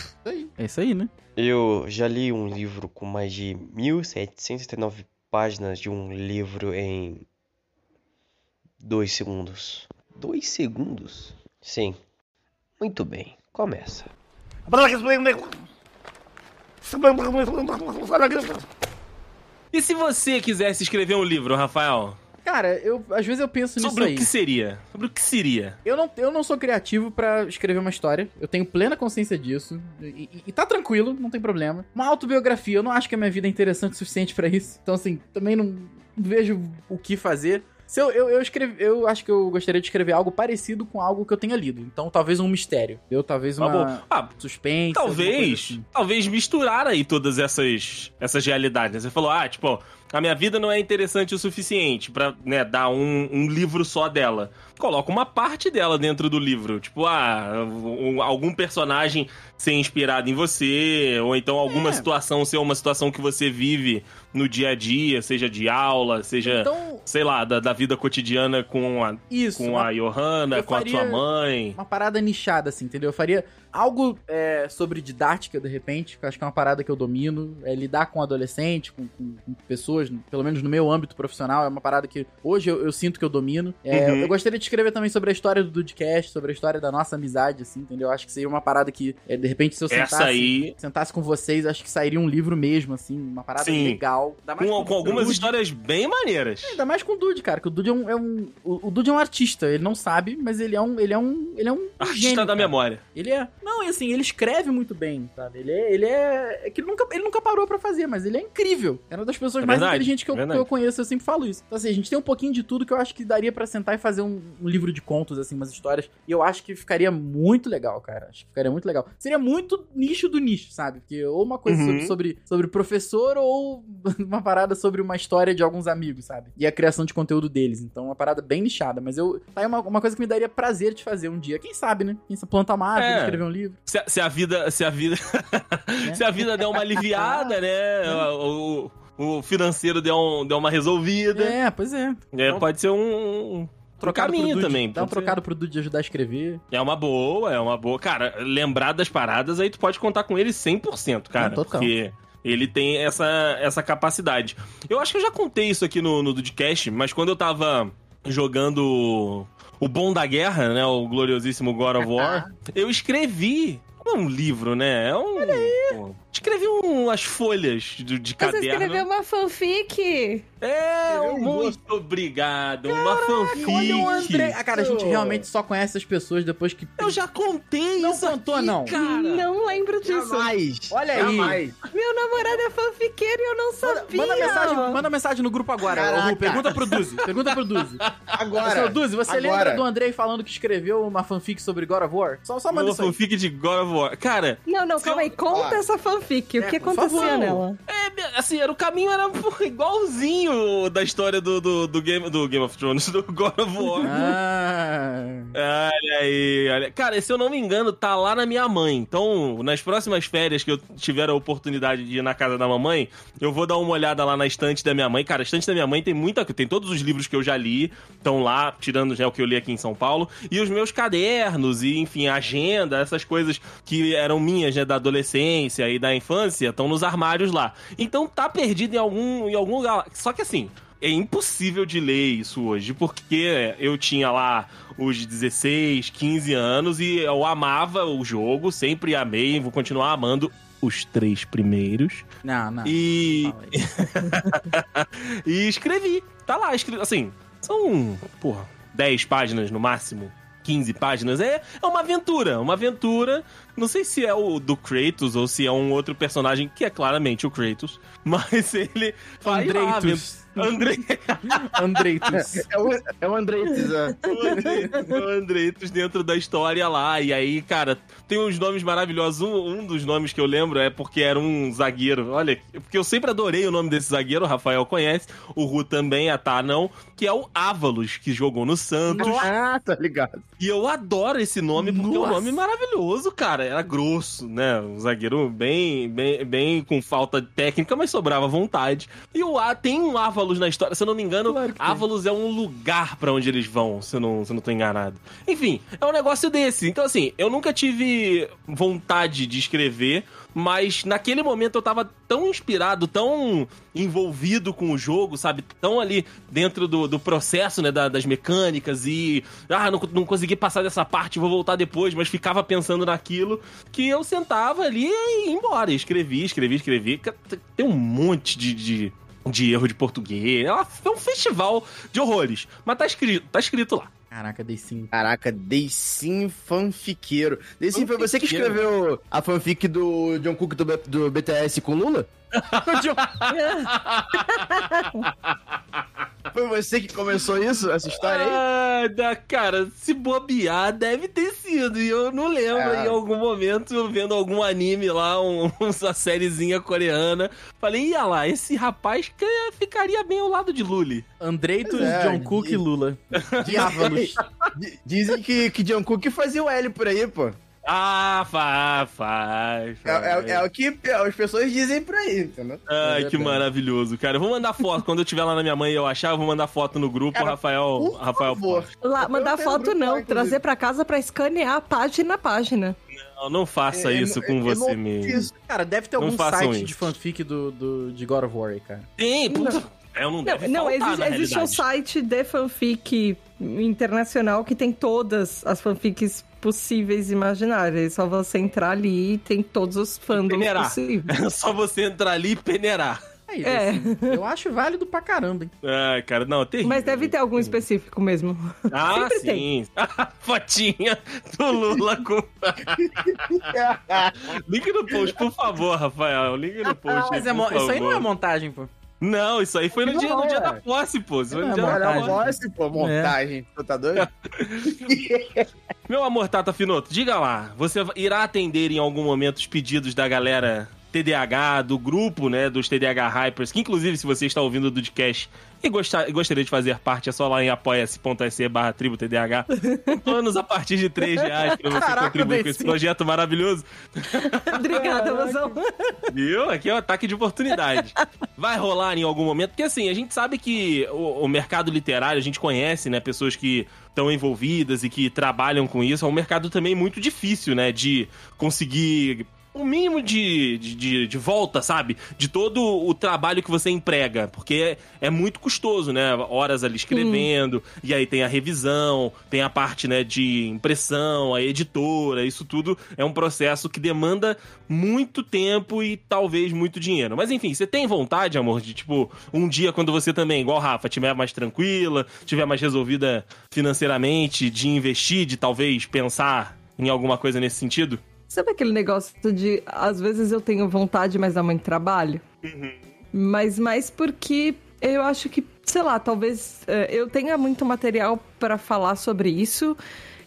É isso aí, né? Eu já li um livro com mais de 1779 páginas de um livro em dois segundos. Dois segundos? Sim. Muito bem, começa. E se você quisesse escrever um livro, Rafael? Cara, eu às vezes eu penso nisso Sobre aí. o que seria? Sobre o que seria? Eu não, eu não sou criativo pra escrever uma história. Eu tenho plena consciência disso. E, e- e tá tranquilo, não tem problema. Uma autobiografia, eu não acho que a minha vida é interessante o suficiente pra isso. Então, assim, também não vejo o que fazer. Se eu, eu, eu, escrevi, eu acho que eu gostaria de escrever algo parecido com algo que eu tenha lido. Então, talvez um mistério. Eu talvez uma Tá Ah, suspense. talvez, assim. talvez misturar aí todas essas, essas realidades. né? Você falou, ah, tipo, a minha vida não é interessante o suficiente pra, né, dar um, um livro só dela. Coloca uma parte dela dentro do livro. Tipo, ah, um- algum personagem ser inspirado em você, ou então alguma É. situação ser uma situação que você vive no dia a dia, seja de aula, seja, Então, sei lá, da, da vida cotidiana com a, isso. com uma- a Johanna, com a sua mãe. uma parada nichada, assim, entendeu? Eu faria algo é, sobre didática, de repente, que eu acho que é uma parada que eu domino. É lidar com adolescente, com, com- com pessoas, pelo menos no meu âmbito profissional, é uma parada que hoje eu, eu sinto que eu domino. É, Uhum. Eu gostaria de escrever também sobre a história do Dudcast, sobre a história da nossa amizade, assim, entendeu? Eu acho que seria uma parada que, é, de repente, se eu sentasse, aí, sentasse com vocês, acho que sairia um livro mesmo, assim, uma parada Sim. legal. Mais com, com algumas Dude. histórias bem maneiras. Ainda mais com o Dude, cara, que o Dude é um. é um- o, o Dude é um artista, ele não sabe, mas ele é um. Ele é um. Ele é um. Artista gênio, da cara. memória. Ele é. Não, e assim, ele escreve muito bem, sabe? Ele é. Ele é. é que ele nunca, ele nunca parou pra fazer, mas ele é incrível. É uma das pessoas É mais verdade, inteligentes que eu, é que eu conheço, eu sempre falo isso. Então, assim, a gente tem um pouquinho de tudo que eu acho que daria pra sentar e fazer um, um livro de contos, assim, umas histórias. E eu acho que ficaria muito legal, cara. Acho que ficaria muito legal. Seria muito nicho do nicho, sabe? Porque ou uma coisa Uhum. sobre, sobre, sobre professor ou uma parada sobre uma história de alguns amigos, sabe? E a criação de conteúdo deles. Então, uma parada bem nichada. Mas eu. Tá aí uma, uma coisa que me daria prazer de fazer um dia. Quem sabe, né? Quem sabe plantar uma árvore, É. escrever um livro. Se a, se a vida. Se a vida. se a vida der uma aliviada, né? O, o- o financeiro der, um, der uma resolvida. É, pois é. É, pode ser um. um Trocado caminho pro Dude, também. Dá um pode ser. trocado pro Dude de ajudar a escrever. É uma boa, é uma boa. Cara, lembrar das paradas, aí tu pode contar com ele 100%, cara. Não, total. Porque ele tem essa, essa capacidade. Eu acho que eu já contei isso aqui no, no Dudcast, mas quando eu tava jogando o Bom da Guerra, né? O gloriosíssimo God of War, eu escrevi. Não é um livro, né? É um. pô, escrevi umas folhas de, de Você caderno. escreveu uma fanfic? É, um muito obrigado. uma fanfic. Olha o André. Ah, cara, a gente realmente só conhece as pessoas depois que. Eu já contei Não isso contou, aqui, não. cara. Não lembro disso. Jamais. Olha aí. Jamais. Meu namorado é fanfiqueiro e eu não Manda, sabia. manda mensagem, manda mensagem no grupo agora. Caraca. Lu, pergunta pro Duzi. Pergunta pro Duzi. Agora. Seu Duzi, você agora. lembra do Andrei falando que escreveu uma fanfic sobre God of War? Só, só manda Uma isso aí. fanfic de God of War. Cara, Não, não, calma eu- aí. Conta Ah. essa fanfic. O É, que acontecia nela? é, assim, era, o caminho era igualzinho da história do, do, do Game, do Game of Thrones, do God of War. Ah. Olha aí, olha. Cara, se eu não me engano, tá lá na minha mãe. Então, nas próximas férias que eu tiver a oportunidade de ir na casa da mamãe, eu vou dar uma olhada lá na estante da minha mãe. Cara, a estante da minha mãe tem muita. Tem todos os livros que eu já li, estão lá, tirando já o que eu li aqui em São Paulo. E os meus cadernos, e enfim, agenda, essas coisas que eram minhas, né, da adolescência e da infância, estão nos armários lá. Então tá perdido em algum, em algum lugar. Só que assim. É impossível de ler isso hoje, porque eu tinha lá os 16, 15 anos e eu amava o jogo, sempre amei e vou continuar amando os três primeiros. Não, não. E, e escrevi. Tá lá, escrevi. Assim, são, porra, 10 páginas no máximo. 15 páginas. É, é uma aventura. Uma aventura. Não sei se é o do Kratos ou se é um outro personagem, que é claramente o Kratos. Mas ele faz lá, Andreitus. Andrei, Andreitus. É o, é o Andreites, é. o Andreitos, o Andreitos dentro da história lá. E aí, cara, tem uns nomes maravilhosos. Um, um dos nomes que eu lembro é porque era um zagueiro. Olha, porque eu sempre adorei o nome desse zagueiro, o Rafael conhece, o Ru também, a Tá não, que é o Ávalos, que jogou no Santos. Ah, tá ligado. E eu adoro esse nome porque é um Nossa. nome maravilhoso, cara. Era grosso, né? Um zagueiro bem, bem, bem com falta técnica, mas sobrava vontade. E o A tem um Ávalos na história, se eu não me engano, Claro. Ávalos é um lugar pra onde eles vão, se eu, não, se eu não tô enganado. Enfim, é um negócio desse. Então, assim, eu nunca tive vontade de escrever, mas naquele momento eu tava tão inspirado, tão envolvido com o jogo, sabe? Tão ali dentro do, do processo, né? da- das mecânicas e. Ah, não, não consegui passar dessa parte, vou voltar depois, mas ficava pensando naquilo que eu sentava ali e ia embora. Escrevi, escrevi, escrevi. Tem um monte de. de de erro de português. É é um festival de horrores. Mas tá escrito, tá escrito lá. Caraca, dei sim. Caraca, Deisim fanfiqueiro. Deisim, foi você que escreveu a fanfic do John Cook do, B- do BTS com Lula? Foi você que começou isso, essa história aí? Ah, da, cara, se bobear, deve ter sido. E eu não lembro É. em algum momento, vendo algum anime lá, um, uma sériezinha coreana. Falei, ia lá, esse rapaz que ficaria bem ao lado de Lully. Andreitos, é, John Cook e Lula. Diávalos. Dizem que, que Jungkook fazia o L por aí, pô. Ah, faz, faz. É, faz. é- é o que é, as pessoas dizem por aí, entendeu? Ai, que É, maravilhoso, cara. Eu vou mandar foto. Quando eu estiver lá na minha mãe e eu achar, eu vou mandar foto no grupo. Cara, Rafael. Por Rafael favor. Lá, Eu mandar foto lá, não, inclusive. trazer pra casa pra escanear página a página. Não, não faça É, isso é, com eu você não mesmo. Cara, deve ter Não algum site isso. de fanfic do, do, de God of War cara. Tem, puta. É, não Não, deve não existe, na existe um site de fanfic internacional que tem todas as fanfics possíveis e imaginárias. É só você entrar ali e tem todos os fandoms peneirar. possíveis. É só você entrar ali e peneirar. Aí, É. assim, eu acho válido pra caramba, hein? Ai, cara, não, terrível. Mas deve ter algum específico mesmo. Ah, Sempre sim. Fotinha do Lula com. Link no post, por favor, Rafael. Link no post. Mas é isso aí não é favor. montagem, pô. Não, isso aí foi no, Não, dia, no dia é. da posse, pô. Isso foi no É, dia da montagem. voz, pô, montagem. Tu tá doido? Meu amor, Tata Finoto, diga lá. Você irá atender em algum momento os pedidos da galera TDAH, do grupo, né, dos TDAH Hypers, que inclusive, se você está ouvindo o Dudcast e gostar, gostaria de fazer parte, é só lá em apoia-se.se barra tribo TDAH. Planos a partir de 3 reais pra você Caraca, contribuir com esse projeto maravilhoso. Obrigada, Mozão. Viu? Aqui é um ataque de oportunidade. Vai rolar em algum momento, porque assim, a gente sabe que o, o mercado literário, a gente conhece, né, pessoas que estão envolvidas e que trabalham com isso, é um mercado também muito difícil, né, de conseguir o mínimo de, de, de, de volta, sabe? De todo o trabalho que você emprega, porque é, é muito custoso, né? Horas ali escrevendo, e aí tem a revisão, tem a parte, né, de impressão, a editora, isso tudo é um processo que demanda muito tempo e talvez muito dinheiro. Mas enfim, você tem vontade, amor, de tipo, um dia quando você também, igual Rafa, estiver mais tranquila, tiver mais resolvida financeiramente, de investir, de talvez pensar em alguma coisa nesse sentido? Sabe aquele negócio de às vezes eu tenho vontade, mas dá muito trabalho? Mas mais porque eu acho que, sei lá, talvez eh, eu tenha muito material para falar sobre isso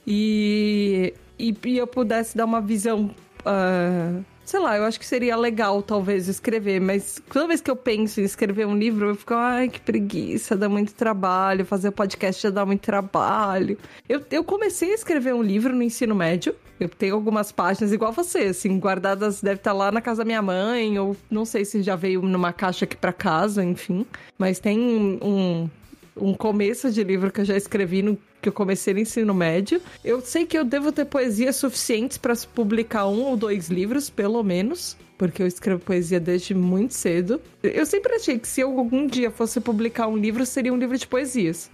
e, e, e eu pudesse dar uma visão. ah, sei lá, eu acho que seria legal talvez escrever, mas toda vez que eu penso em escrever um livro, eu fico, ai, que preguiça, dá muito trabalho, fazer podcast já dá muito trabalho. Eu, eu comecei a escrever um livro no ensino médio. Eu tenho algumas páginas igual você, assim, guardadas, deve estar lá na casa da minha mãe, ou não sei se já veio numa caixa aqui pra casa, enfim. Mas tem um, um começo de livro que eu já escrevi no que eu comecei no ensino médio. Eu sei que eu devo ter poesias suficientes para publicar um ou dois livros, pelo menos. Porque eu escrevo poesia desde muito cedo. Eu sempre achei que se eu algum dia fosse publicar um livro, seria um livro de poesias.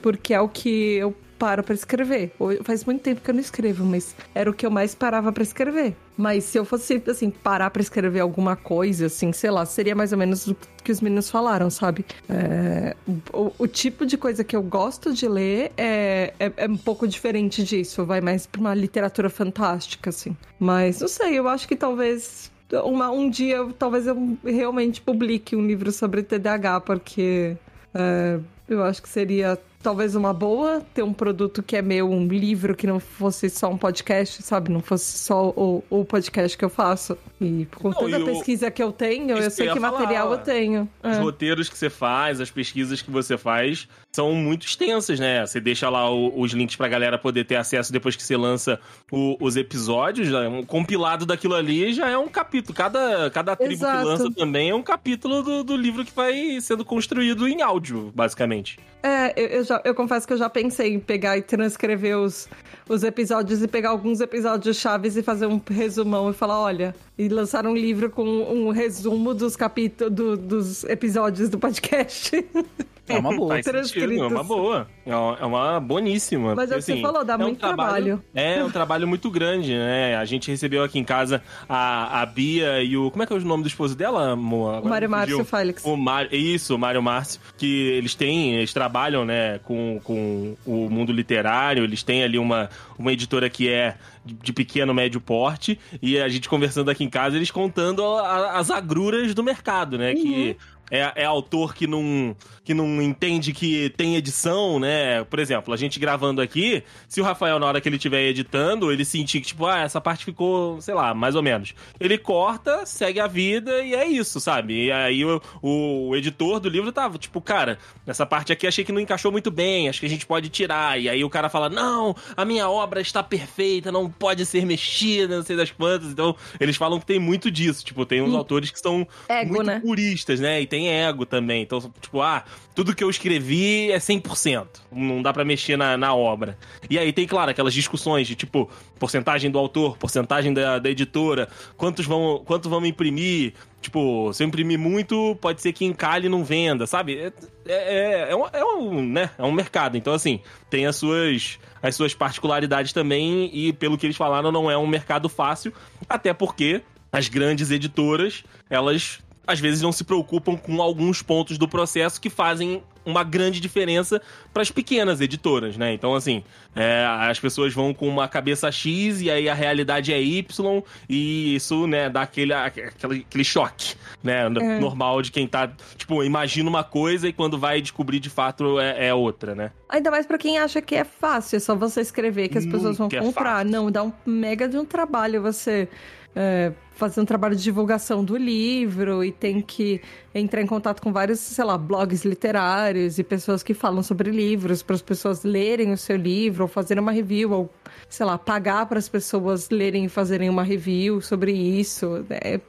Porque é o que eu paro pra escrever. Faz muito tempo que eu não escrevo, mas era o que eu mais parava pra escrever. Mas se eu fosse, assim, parar pra escrever alguma coisa, assim, sei lá, seria mais ou menos o que os meninos falaram, sabe? É, o, o tipo de coisa que eu gosto de ler é, é, é um pouco diferente disso, vai mais pra uma literatura fantástica, assim. Mas, não sei, eu acho que talvez uma- um dia, talvez eu realmente publique um livro sobre TDAH, porque é, eu acho que seria talvez uma boa ter um produto que é meu, um livro que não fosse só um podcast, sabe? Não fosse só o, o podcast que eu faço. E com Não, e o- pesquisa que eu tenho, Isso eu que sei eu que material eu tenho. Os É. roteiros que você faz, as pesquisas que você faz são muito extensas, né? Você deixa lá o- os links pra galera poder ter acesso depois que você lança o- os episódios. já é Um compilado daquilo ali já é um capítulo. Cada, cada tribo Exato. que lança também é um capítulo do, do livro que vai sendo construído em áudio, basicamente. É, eu, eu já, eu confesso que eu já pensei em pegar e transcrever os, os episódios e pegar alguns episódios chaves e fazer um resumão e falar, olha, e lançar um livro com um resumo dos capítulos, do- dos episódios do podcast. É uma boa. É uma boa. É uma, é uma boníssima. Mas é o porque, que você falou, dá é um muito trabalho. É, um trabalho muito grande, né? A gente recebeu aqui em casa a, a Bia e o... Como é que é o nome do esposo dela, amor? O Mário. Márcio Félix. O Mário, isso, o Mário Márcio, que eles têm, eles trabalham, né, com, com o mundo literário, eles têm ali uma, uma editora que é de, pequeno, médio porte, e a gente conversando aqui em casa, eles contando a- as agruras do mercado, né, que é, é autor que não, que não entende que tem edição, né? Por exemplo, a gente gravando aqui, se o Rafael, na hora que ele estiver editando, ele sentir que, tipo, ah, essa parte ficou, sei lá, mais ou menos. Ele corta, segue a vida e é isso, sabe? E aí o, o editor do livro tava, tipo, cara, nessa parte aqui achei que não encaixou muito bem, acho que a gente pode tirar. E aí o cara fala, não, a minha obra está perfeita, não pode ser mexida, não sei das quantas. Então, eles falam que tem muito disso. Tipo, tem uns Hum. autores que são Ego, muito né? puristas, né? E tem ego também. Então, tipo, ah, tudo que eu escrevi é 100%. Não dá pra mexer na, na obra. E aí tem, claro, aquelas discussões de, tipo, porcentagem do autor, porcentagem da, da editora, quantos vão, quanto vão imprimir. Tipo, se eu imprimir muito, pode ser que encalhe e não venda, sabe? É, é, é, um, é um, né? É um mercado. Então, assim, tem as suas, as suas particularidades também. E pelo que eles falaram, não é um mercado fácil. Até porque as grandes editoras, elas às vezes não se preocupam com alguns pontos do processo que fazem uma grande diferença para as pequenas editoras, né? Então, assim, é, as pessoas vão com uma cabeça X e aí a realidade é Y e isso, né, dá aquele, aquele, aquele choque, né? É. Normal de quem tá, tipo, imagina uma coisa e quando vai descobrir de fato é, é outra, né? Ainda mais pra quem acha que é fácil, é só você escrever que as pessoas vão Nunca é comprar. Não, dá um mega de um trabalho você é, fazer um trabalho de divulgação do livro e tem que entrar em contato com vários, sei lá, blogs literários e pessoas que falam sobre livros para as pessoas lerem o seu livro ou fazerem uma review ou, sei lá, pagar para as pessoas lerem e fazerem uma review sobre isso. É,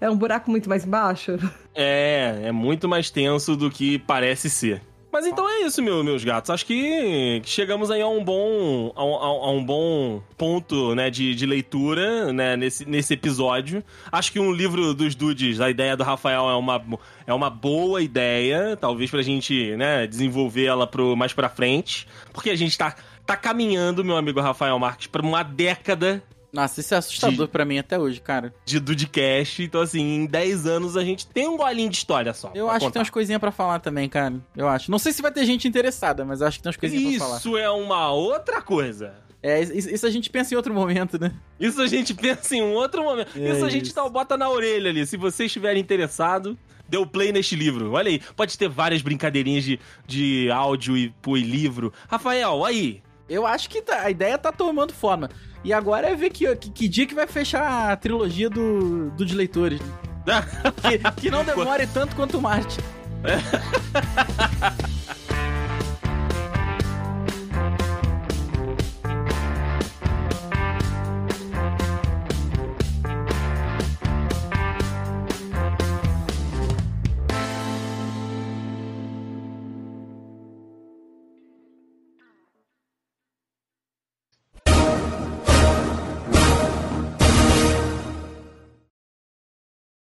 é um buraco muito mais baixo. É, é muito mais tenso do que parece ser. Mas então é isso, meu- meus gatos. Acho que chegamos aí a um bom, a, a um bom ponto né, de, de leitura né, nesse, nesse episódio. Acho que um livro dos dudes, a ideia do Rafael é uma, é uma boa ideia, talvez pra gente né, desenvolver ela pro, mais pra frente. Porque a gente tá, tá caminhando, meu amigo Rafael Marques, pra uma década Nossa, isso é assustador pra mim até hoje, cara. de Dudecast. Então, assim, em 10 anos a gente tem um golinho de história só. Eu acho que tem contar. umas coisinhas pra falar também, cara. Eu acho. Não sei se vai ter gente interessada, mas acho que tem umas coisinhas pra falar. Isso é uma outra coisa. É, isso, isso a gente pensa em outro momento, né? Isso a gente pensa em um outro momento. É isso a gente isso. tá, bota na orelha ali. Se você estiver interessado, dê o play neste livro. Olha aí, pode ter várias brincadeirinhas de, de áudio e, pô, e livro. Rafael, aí. Eu acho que tá- a ideia tá tomando forma. E agora é ver que, que, que dia que vai fechar a trilogia do, do de leitores. né? Que, que não demore tanto quanto o Marte.